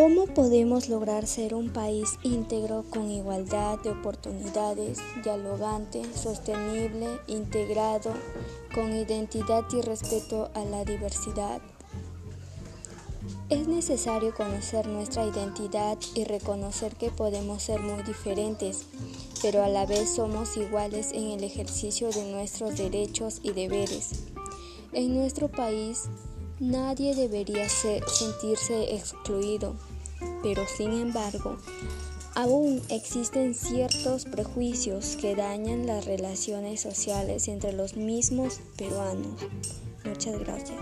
¿Cómo podemos lograr ser un país íntegro con igualdad de oportunidades, dialogante, sostenible, integrado, con identidad y respeto a la diversidad? Es necesario conocer nuestra identidad y reconocer que podemos ser muy diferentes, pero a la vez somos iguales en el ejercicio de nuestros derechos y deberes. En nuestro país, nadie debería sentirse excluido, pero sin embargo, aún existen ciertos prejuicios que dañan las relaciones sociales entre los mismos peruanos. Muchas gracias.